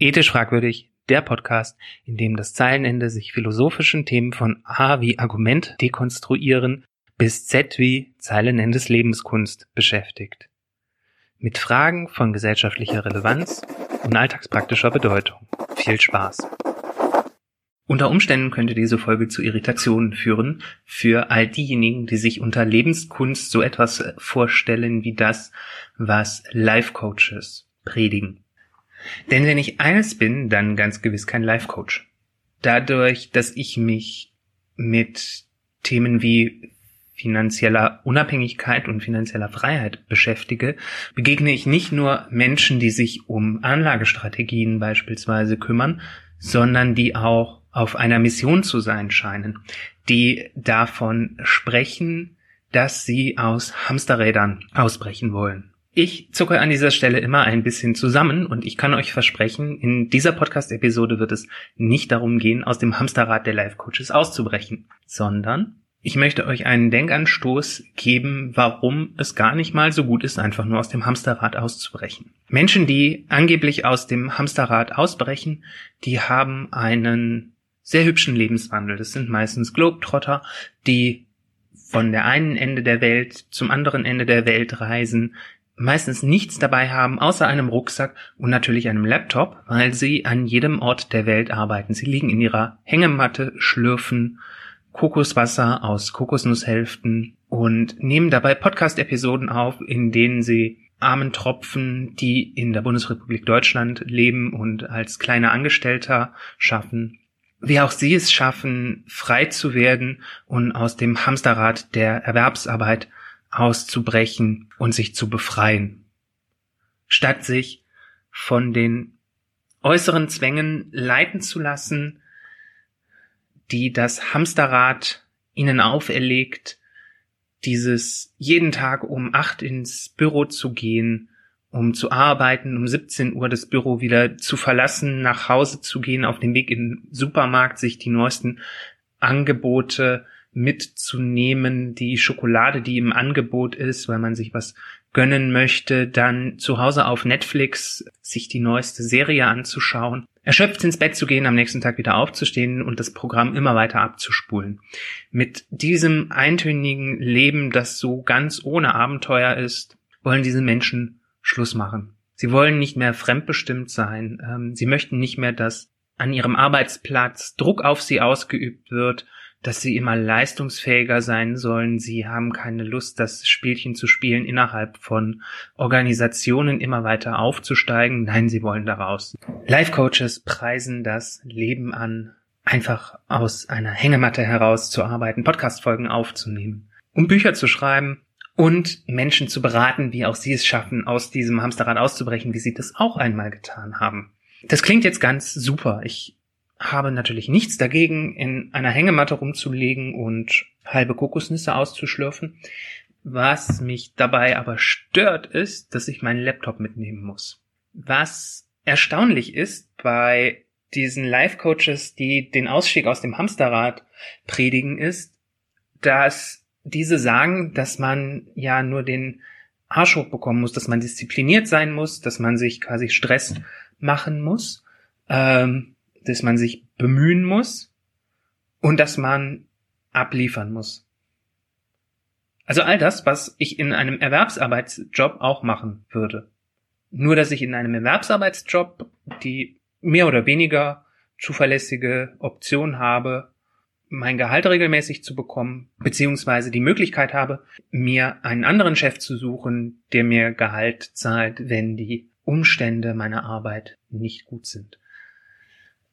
Ethisch fragwürdig, der Podcast, in dem das Zeilenende sich philosophischen Themen von A wie Argument dekonstruieren bis Z wie Zeilenendes Lebenskunst beschäftigt. Mit Fragen von gesellschaftlicher Relevanz und alltagspraktischer Bedeutung. Viel Spaß. Unter Umständen könnte diese Folge zu Irritationen führen für all diejenigen, die sich unter Lebenskunst so etwas vorstellen wie das, was Life Coaches predigen. Denn wenn ich eines bin, dann ganz gewiss kein Life Coach. Dadurch, dass ich mich mit Themen wie finanzieller Unabhängigkeit und finanzieller Freiheit beschäftige, begegne ich nicht nur Menschen, die sich um Anlagestrategien beispielsweise kümmern, sondern die auch auf einer Mission zu sein scheinen, die davon sprechen, dass sie aus Hamsterrädern ausbrechen wollen. Ich zucke an dieser Stelle immer ein bisschen zusammen und ich kann euch versprechen, in dieser Podcast-Episode wird es nicht darum gehen, aus dem Hamsterrad der Life-Coaches auszubrechen, sondern ich möchte euch einen Denkanstoß geben, warum es gar nicht mal so gut ist, einfach nur aus dem Hamsterrad auszubrechen. Menschen, die angeblich aus dem Hamsterrad ausbrechen, die haben einen sehr hübschen Lebenswandel. Das sind meistens Globetrotter, die von der einen Ende der Welt zum anderen Ende der Welt reisen, meistens nichts dabei haben, außer einem Rucksack und natürlich einem Laptop, weil sie an jedem Ort der Welt arbeiten. Sie liegen in ihrer Hängematte, schlürfen Kokoswasser aus Kokosnusshälften und nehmen dabei Podcast-Episoden auf, in denen sie armen Tropfen, die in der Bundesrepublik Deutschland leben und als kleiner Angestellter schaffen, wie auch sie es schaffen, frei zu werden und aus dem Hamsterrad der Erwerbsarbeit auszubrechen und sich zu befreien, statt sich von den äußeren Zwängen leiten zu lassen, die das Hamsterrad ihnen auferlegt, dieses jeden Tag um acht ins Büro zu gehen, um zu arbeiten, um 17 Uhr das Büro wieder zu verlassen, nach Hause zu gehen, auf dem Weg in den Supermarkt, sich die neuesten Angebote mitzunehmen, die Schokolade, die im Angebot ist, weil man sich was gönnen möchte, dann zu Hause auf Netflix sich die neueste Serie anzuschauen, erschöpft ins Bett zu gehen, am nächsten Tag wieder aufzustehen und das Programm immer weiter abzuspulen. Mit diesem eintönigen Leben, das so ganz ohne Abenteuer ist, wollen diese Menschen Schluss machen. Sie wollen nicht mehr fremdbestimmt sein. Ähm, sie möchten nicht mehr, dass an ihrem Arbeitsplatz Druck auf sie ausgeübt wird, dass sie immer leistungsfähiger sein sollen. Sie haben keine Lust, das Spielchen zu spielen, innerhalb von Organisationen immer weiter aufzusteigen. Nein, sie wollen daraus. Life Coaches preisen das Leben an, einfach aus einer Hängematte heraus zu arbeiten, Podcastfolgen aufzunehmen, um Bücher zu schreiben und Menschen zu beraten, wie auch sie es schaffen, aus diesem Hamsterrad auszubrechen, wie sie das auch einmal getan haben. Das klingt jetzt ganz super. Ich habe natürlich nichts dagegen, in einer Hängematte rumzulegen und halbe Kokosnüsse auszuschlürfen. Was mich dabei aber stört, ist, dass ich meinen Laptop mitnehmen muss. Was erstaunlich ist bei diesen Life-Coaches, die den Ausstieg aus dem Hamsterrad predigen, ist, dass diese sagen, dass man ja nur den Arsch hochbekommen muss, dass man diszipliniert sein muss, dass man sich quasi Stress machen muss. Ähm, dass man sich bemühen muss und dass man abliefern muss. Also all das, was ich in einem Erwerbsarbeitsjob auch machen würde. Nur dass ich in einem Erwerbsarbeitsjob die mehr oder weniger zuverlässige Option habe, mein Gehalt regelmäßig zu bekommen, beziehungsweise die Möglichkeit habe, mir einen anderen Chef zu suchen, der mir Gehalt zahlt, wenn die Umstände meiner Arbeit nicht gut sind.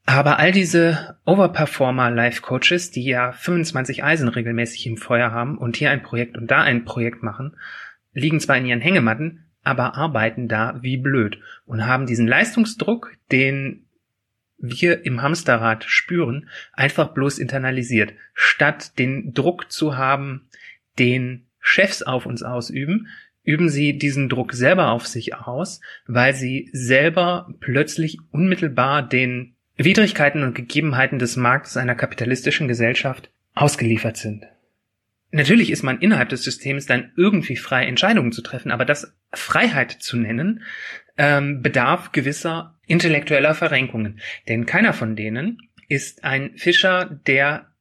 Aber all diese Overperformer-Life-Coaches, die ja 25 Eisen regelmäßig im Feuer haben und hier ein Projekt und da ein Projekt machen, liegen zwar in ihren Hängematten, aber arbeiten da wie blöd und haben diesen Leistungsdruck, den wir im Hamsterrad spüren, einfach bloß internalisiert, statt den Druck zu haben, den Chefs auf uns ausüben, üben sie diesen Druck selber auf sich aus, weil sie selber plötzlich unmittelbar den Widrigkeiten und Gegebenheiten des Marktes einer kapitalistischen Gesellschaft ausgeliefert sind. Natürlich ist man innerhalb des Systems dann irgendwie frei, Entscheidungen zu treffen, aber das Freiheit zu nennen, ähm, bedarf gewisser intellektueller Verrenkungen. Denn keiner von denen ist ein Fischer, der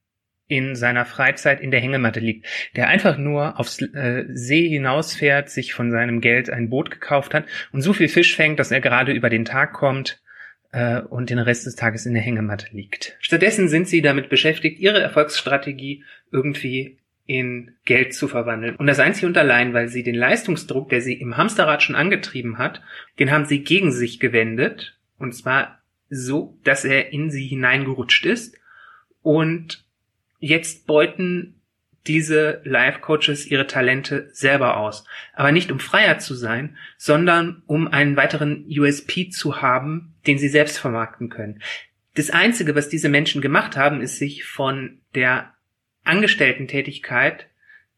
in seiner Freizeit in der Hängematte liegt, der einfach nur aufs äh, See hinausfährt, sich von seinem Geld ein Boot gekauft hat und so viel Fisch fängt, dass er gerade über den Tag kommt äh, und den Rest des Tages in der Hängematte liegt. Stattdessen sind sie damit beschäftigt, ihre Erfolgsstrategie irgendwie in Geld zu verwandeln. Und das einzig und allein, weil sie den Leistungsdruck, der sie im Hamsterrad schon angetrieben hat, den haben sie gegen sich gewendet. Und zwar so, dass er in sie hineingerutscht ist und jetzt beuten diese Life Coaches ihre Talente selber aus. Aber nicht um freier zu sein, sondern um einen weiteren USP zu haben, den sie selbst vermarkten können. Das Einzige, was diese Menschen gemacht haben, ist sich von der Angestellten-Tätigkeit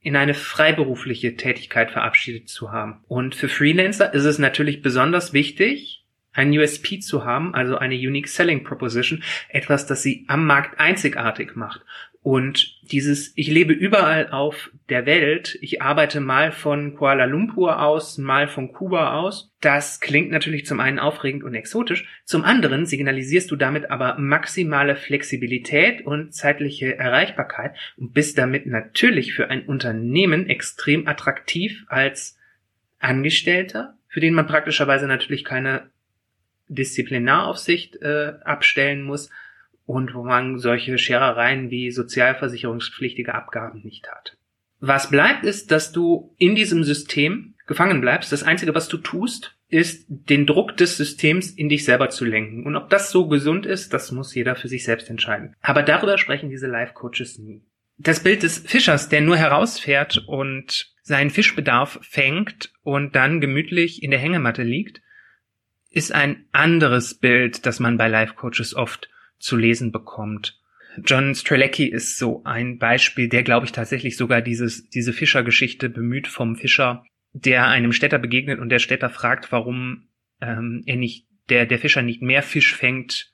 in eine freiberufliche Tätigkeit verabschiedet zu haben. Und für Freelancer ist es natürlich besonders wichtig, ein USP zu haben, also eine Unique Selling Proposition, etwas, das sie am Markt einzigartig macht. Und dieses, ich lebe überall auf der Welt, ich arbeite mal von Kuala Lumpur aus, mal von Kuba aus, das klingt natürlich zum einen aufregend und exotisch, zum anderen signalisierst du damit aber maximale Flexibilität und zeitliche Erreichbarkeit und bist damit natürlich für ein Unternehmen extrem attraktiv als Angestellter, für den man praktischerweise natürlich keine Disziplinaraufsicht äh, abstellen muss, und wo man solche Scherereien wie sozialversicherungspflichtige Abgaben nicht hat. Was bleibt ist, dass du in diesem System gefangen bleibst. Das Einzige, was du tust, ist, den Druck des Systems in dich selber zu lenken. Und ob das so gesund ist, das muss jeder für sich selbst entscheiden. Aber darüber sprechen diese Life-Coaches nie. Das Bild des Fischers, der nur herausfährt und seinen Fischbedarf fängt und dann gemütlich in der Hängematte liegt, ist ein anderes Bild, das man bei Life-Coaches oft zu lesen bekommt. John Strelecki ist so ein Beispiel, der, glaube ich, tatsächlich sogar dieses, diese Fischergeschichte bemüht vom Fischer, der einem Städter begegnet und der Städter fragt, warum ähm, er nicht, der, der Fischer nicht mehr Fisch fängt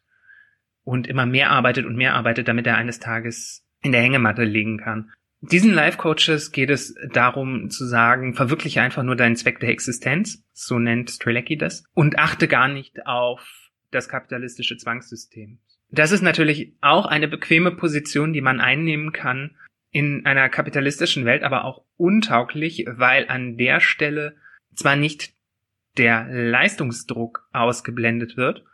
und immer mehr arbeitet und mehr arbeitet, damit er eines Tages in der Hängematte liegen kann. Diesen Life-Coaches geht es darum zu sagen, verwirkliche einfach nur deinen Zweck der Existenz, so nennt Strelecki das, und achte gar nicht auf das kapitalistische Zwangssystem. Das ist natürlich auch eine bequeme Position, die man einnehmen kann in einer kapitalistischen Welt, aber auch untauglich, weil an der Stelle zwar nicht der Leistungsdruck ausgeblendet wird,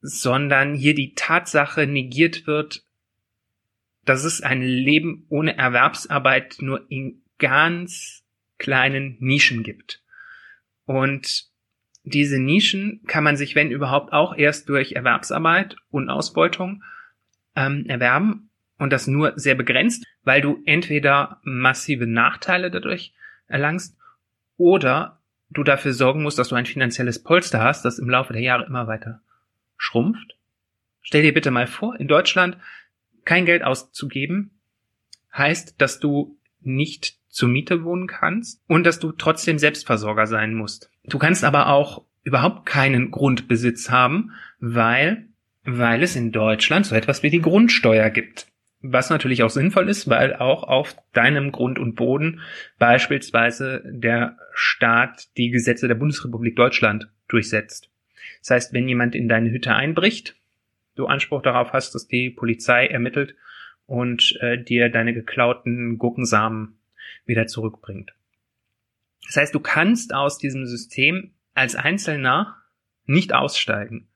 sondern hier die Tatsache negiert wird, dass es ein Leben ohne Erwerbsarbeit nur in ganz kleinen Nischen gibt. Und diese Nischen kann man sich, wenn überhaupt, auch erst durch Erwerbsarbeit und Ausbeutung ähm, erwerben und das nur sehr begrenzt, weil du entweder massive Nachteile dadurch erlangst oder du dafür sorgen musst, dass du ein finanzielles Polster hast, das im Laufe der Jahre immer weiter schrumpft. Stell dir bitte mal vor, in Deutschland kein Geld auszugeben, heißt, dass du nicht zur Miete wohnen kannst und dass du trotzdem Selbstversorger sein musst. Du kannst aber auch überhaupt keinen Grundbesitz haben, weil, weil es in Deutschland so etwas wie die Grundsteuer gibt. Was natürlich auch sinnvoll ist, weil auch auf deinem Grund und Boden beispielsweise der Staat die Gesetze der Bundesrepublik Deutschland durchsetzt. Das heißt, wenn jemand in deine Hütte einbricht, du Anspruch darauf hast, dass die Polizei ermittelt und äh, dir deine geklauten Gurkensamen wieder zurückbringt. Das heißt, du kannst aus diesem System als Einzelner nicht aussteigen.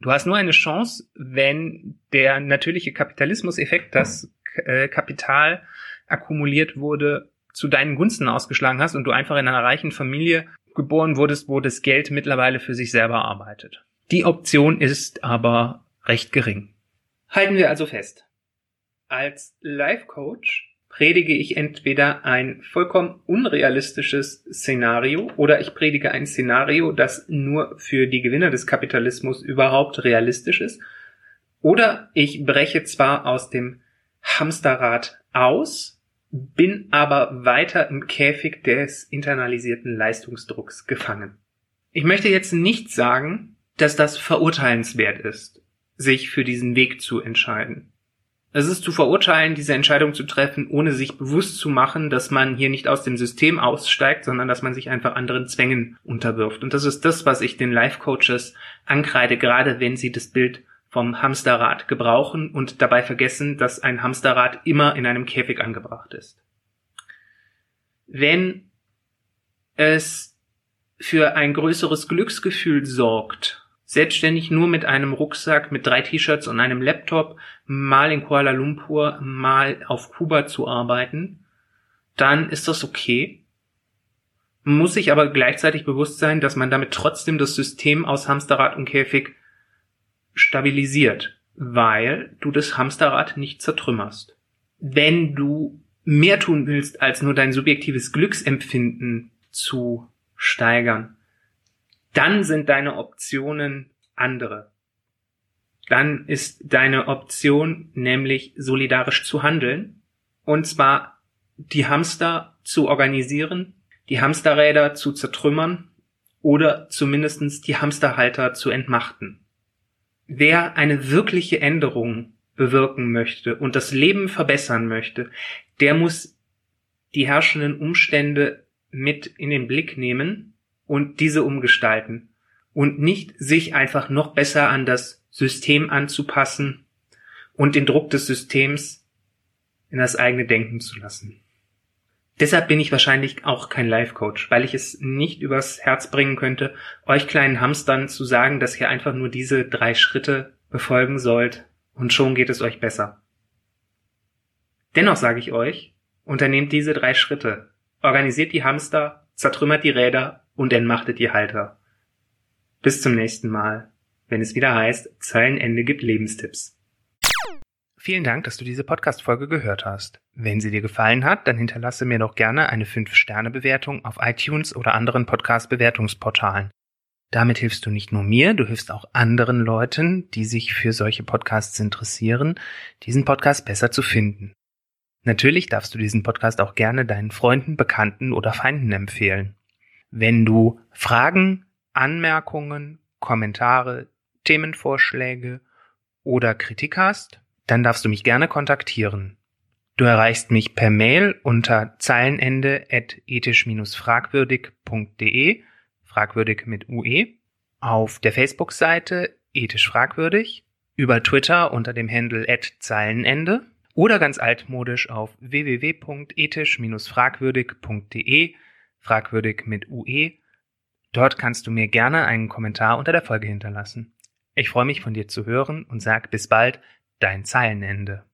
Du hast nur eine Chance, wenn der natürliche Kapitalismuseffekt, das äh, Kapital akkumuliert wurde, zu deinen Gunsten ausgeschlagen hast und du einfach in einer reichen Familie geboren wurdest, wo das Geld mittlerweile für sich selber arbeitet. Die Option ist aber recht gering. Halten wir also fest. Als Life Coach predige ich entweder ein vollkommen unrealistisches Szenario oder ich predige ein Szenario, das nur für die Gewinner des Kapitalismus überhaupt realistisch ist. Oder ich breche zwar aus dem Hamsterrad aus, bin aber weiter im Käfig des internalisierten Leistungsdrucks gefangen. Ich möchte jetzt nicht sagen, dass das verurteilenswert ist, sich für diesen Weg zu entscheiden. Es ist zu verurteilen, diese Entscheidung zu treffen, ohne sich bewusst zu machen, dass man hier nicht aus dem System aussteigt, sondern dass man sich einfach anderen Zwängen unterwirft. Und das ist das, was ich den Life-Coaches ankreide, gerade wenn sie das Bild vom Hamsterrad gebrauchen und dabei vergessen, dass ein Hamsterrad immer in einem Käfig angebracht ist. Wenn es für ein größeres Glücksgefühl sorgt, selbstständig nur mit einem Rucksack, mit drei T-Shirts und einem Laptop mal in Kuala Lumpur, mal auf Kuba zu arbeiten, dann ist das okay. Muss sich aber gleichzeitig bewusst sein, dass man damit trotzdem das System aus Hamsterrad und Käfig stabilisiert, weil du das Hamsterrad nicht zertrümmerst. Wenn du mehr tun willst, als nur dein subjektives Glücksempfinden zu steigern, dann sind deine Optionen andere. Dann ist deine Option nämlich solidarisch zu handeln und zwar die Hamster zu organisieren, die Hamsterräder zu zertrümmern oder zumindestens die Hamsterhalter zu entmachten. Wer eine wirkliche Änderung bewirken möchte und das Leben verbessern möchte, der muss die herrschenden Umstände mit in den Blick nehmen und diese umgestalten und nicht sich einfach noch besser an das System anzupassen und den Druck des Systems in das eigene Denken zu lassen. Deshalb bin ich wahrscheinlich auch kein Life Coach, weil ich es nicht übers Herz bringen könnte, euch kleinen Hamstern zu sagen, dass ihr einfach nur diese drei Schritte befolgen sollt und schon geht es euch besser. Dennoch sage ich euch, unternehmt diese drei Schritte, organisiert die Hamster, zertrümmert die Räder und entmachtet die Halter. Bis zum nächsten Mal, wenn es wieder heißt, Zeilenende gibt Lebenstipps. Vielen Dank, dass du diese Podcast-Folge gehört hast. Wenn sie dir gefallen hat, dann hinterlasse mir doch gerne eine 5-Sterne-Bewertung auf iTunes oder anderen Podcast-Bewertungsportalen. Damit hilfst du nicht nur mir, du hilfst auch anderen Leuten, die sich für solche Podcasts interessieren, diesen Podcast besser zu finden. Natürlich darfst du diesen Podcast auch gerne deinen Freunden, Bekannten oder Feinden empfehlen. Wenn du Fragen, Anmerkungen, Kommentare, Themenvorschläge oder Kritik hast, dann darfst du mich gerne kontaktieren. Du erreichst mich per Mail unter zeilenende at ethisch-fragwürdig.de, fragwürdig mit UE, auf der Facebook-Seite ethisch fragwürdig, über Twitter unter dem Handle at Zeilenende oder ganz altmodisch auf www.ethisch-fragwürdig.de fragwürdig mit UE. Dort kannst du mir gerne einen Kommentar unter der Folge hinterlassen. Ich freue mich von dir zu hören und sag bis bald, dein Zeilenende.